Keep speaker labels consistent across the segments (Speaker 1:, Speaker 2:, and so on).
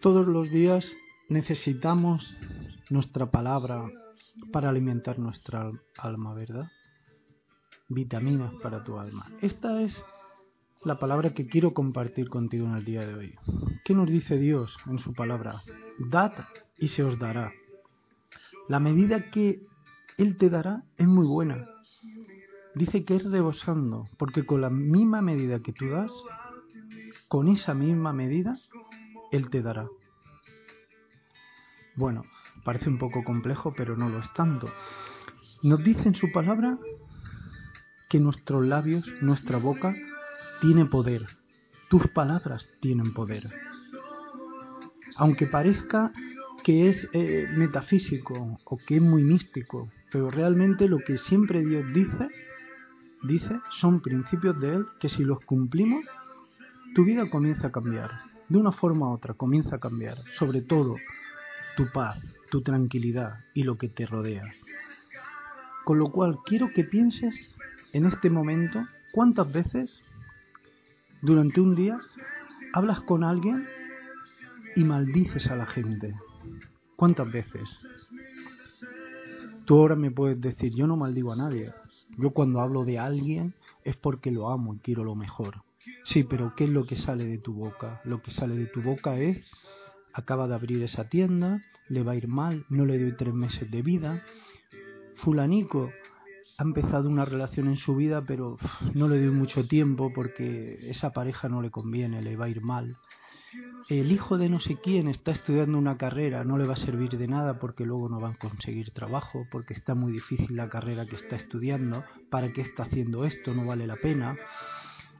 Speaker 1: Todos los días necesitamos nuestra palabra para alimentar nuestra alma, ¿verdad? Vitaminas para tu alma. Esta es la palabra que quiero compartir contigo en el día de hoy. ¿Qué nos dice Dios en su palabra? Dad y se os dará. La medida que Él te dará es muy buena. Dice que es rebosando, porque con la misma medida que tú das, con esa misma medida, Él te dará. Bueno, parece un poco complejo, pero no lo es tanto. Nos dice en su palabra que nuestros labios, nuestra boca, tiene poder. Tus palabras tienen poder. Aunque parezca que es eh, metafísico o que es muy místico, pero realmente lo que siempre Dios dice, dice, son principios de Él que si los cumplimos, tu vida comienza a cambiar. De una forma u otra comienza a cambiar. Sobre todo, tu paz, tu tranquilidad y lo que te rodea. Con lo cual quiero que pienses en este momento cuántas veces durante un día hablas con alguien y maldices a la gente. ¿Cuántas veces? Tú ahora me puedes decir, yo no maldigo a nadie. Yo cuando hablo de alguien es porque lo amo y quiero lo mejor. Sí, pero ¿qué es lo que sale de tu boca? Lo que sale de tu boca es, acaba de abrir esa tienda, le va a ir mal, no le doy tres meses de vida. Fulanico ha empezado una relación en su vida, pero no le doy mucho tiempo porque esa pareja no le conviene, le va a ir mal. El hijo de no sé quién está estudiando una carrera, no le va a servir de nada porque luego no van a conseguir trabajo, porque está muy difícil la carrera que está estudiando, ¿para qué está haciendo esto? No vale la pena.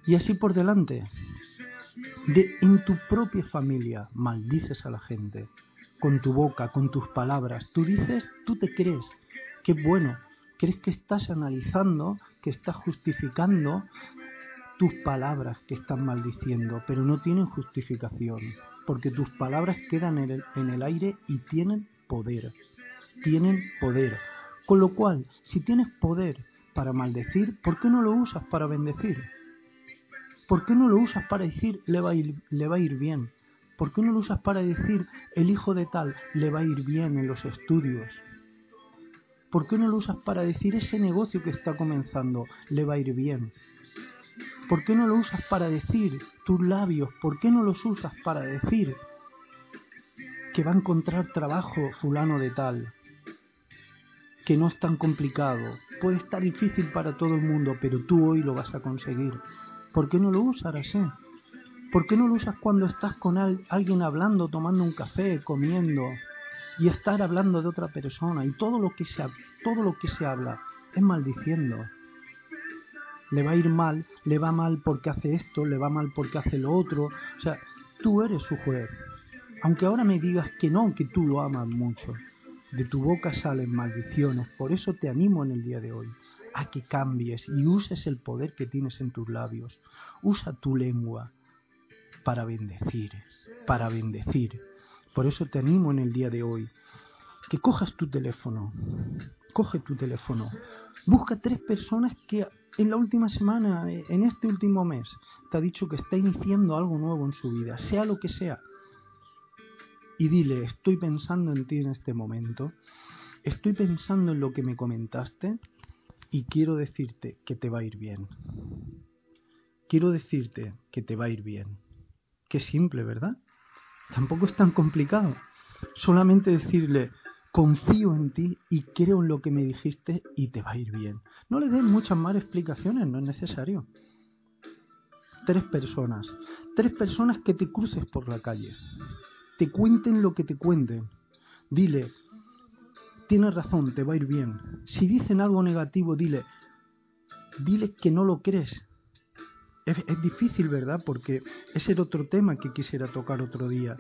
Speaker 1: Y así por delante. De, en tu propia familia maldices a la gente, con tu boca, con tus palabras. Tú dices, tú te crees, qué bueno, crees que estás analizando, que estás justificando tus palabras que están maldiciendo, pero no tienen justificación, porque tus palabras quedan en el, en el aire y tienen poder, tienen poder. Con lo cual, si tienes poder para maldecir, ¿por qué no lo usas para bendecir? ¿Por qué no lo usas para decir le va a ir, le va a ir bien? ¿Por qué no lo usas para decir el hijo de tal le va a ir bien en los estudios? ¿Por qué no lo usas para decir ese negocio que está comenzando le va a ir bien? ¿Por qué no lo usas para decir tus labios? ¿Por qué no los usas para decir que va a encontrar trabajo fulano de tal? Que no es tan complicado. Puede estar difícil para todo el mundo, pero tú hoy lo vas a conseguir. ¿Por qué no lo usas así? ¿Por qué no lo usas cuando estás con alguien hablando, tomando un café, comiendo y estar hablando de otra persona y todo lo que se, todo lo que se habla es maldiciendo? Le va a ir mal, le va mal porque hace esto, le va mal porque hace lo otro. O sea, tú eres su juez. Aunque ahora me digas que no, que tú lo amas mucho. De tu boca salen maldiciones. Por eso te animo en el día de hoy a que cambies y uses el poder que tienes en tus labios. Usa tu lengua para bendecir, para bendecir. Por eso te animo en el día de hoy que cojas tu teléfono, coge tu teléfono, busca tres personas que en la última semana, en este último mes, te ha dicho que está iniciando algo nuevo en su vida, sea lo que sea. Y dile, estoy pensando en ti en este momento, estoy pensando en lo que me comentaste, y quiero decirte que te va a ir bien. Quiero decirte que te va a ir bien. Qué simple, ¿verdad? Tampoco es tan complicado. Solamente decirle, confío en ti y creo en lo que me dijiste y te va a ir bien. No le des muchas más explicaciones, no es necesario. Tres personas. Tres personas que te cruces por la calle. Te cuenten lo que te cuenten. Dile, tienes razón, te va a ir bien. Si dicen algo negativo, dile, dile que no lo crees. Es, difícil, ¿verdad? Porque ese era otro tema que quisiera tocar otro día.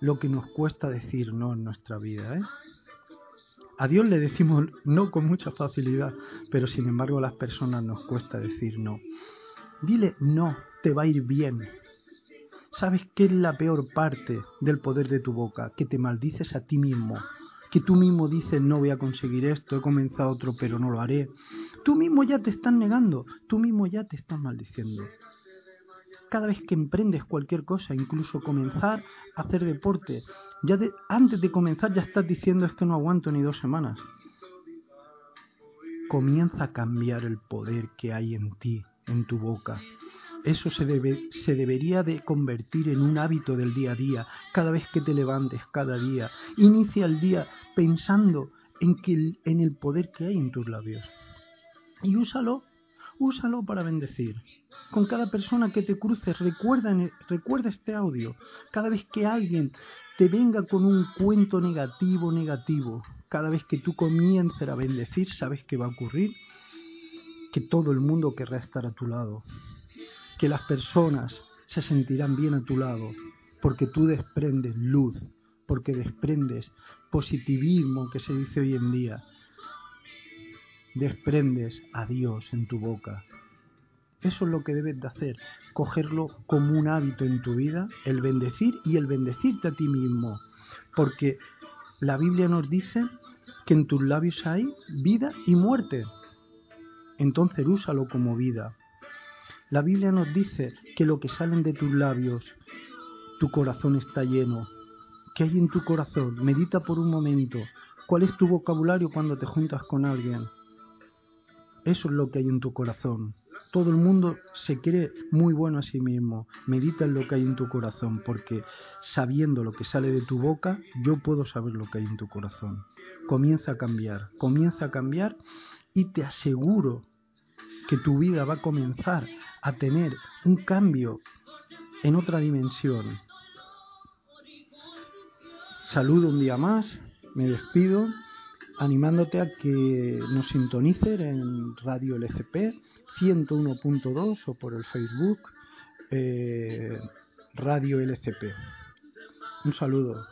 Speaker 1: Lo que nos cuesta decir no en nuestra vida, ¿eh? A Dios le decimos no con mucha facilidad, pero sin embargo a las personas nos cuesta decir no. Dile no, te va a ir bien. ¿Sabes qué es la peor parte del poder de tu boca? Que te maldices a ti mismo que tú mismo dices no voy a conseguir esto, he comenzado otro pero no lo haré. Tú mismo ya te estás negando, tú mismo ya te estás maldiciendo. cada vez que emprendes cualquier cosa, incluso comenzar a hacer deporte. Ya antes de comenzar ya estás diciendo es que no aguanto ni dos semanas. Comienza a cambiar el poder que hay en ti, en tu boca. Eso se, debe, se debería de convertir en un hábito del día a día, cada vez que te levantes, cada día. Inicia el día pensando en, que, el poder que hay en tus labios. Y úsalo, úsalo para bendecir. Con cada persona que te cruces, recuerda, recuerda este audio. Cada vez que alguien te venga con un cuento negativo, negativo, cada vez que tú comiences a bendecir, ¿sabes qué va a ocurrir? Que todo el mundo querrá estar a tu lado que las personas se sentirán bien a tu lado, porque tú desprendes luz, porque desprendes positivismo que se dice hoy en día, desprendes a Dios en tu boca. Eso es lo que debes de hacer, cogerlo como un hábito en tu vida, el bendecir y el bendecirte a ti mismo, porque la Biblia nos dice que en tus labios hay vida y muerte. Entonces úsalo como vida, la Biblia nos dice que lo que salen de tus labios, tu corazón está lleno. ¿Qué hay en tu corazón? Medita por un momento. ¿Cuál es tu vocabulario cuando te juntas con alguien? Eso es lo que hay en tu corazón. Todo el mundo se cree muy bueno a sí mismo. Medita en lo que hay en tu corazón, porque sabiendo lo que sale de tu boca, yo puedo saber lo que hay en tu corazón. Comienza a cambiar, comienza a cambiar y te aseguro que tu vida va a comenzar a tener un cambio en otra dimensión. Saludo un día más, me despido animándote a que nos sintonices en Radio LCP 101.2 o por el Facebook eh, Radio LCP. Un saludo.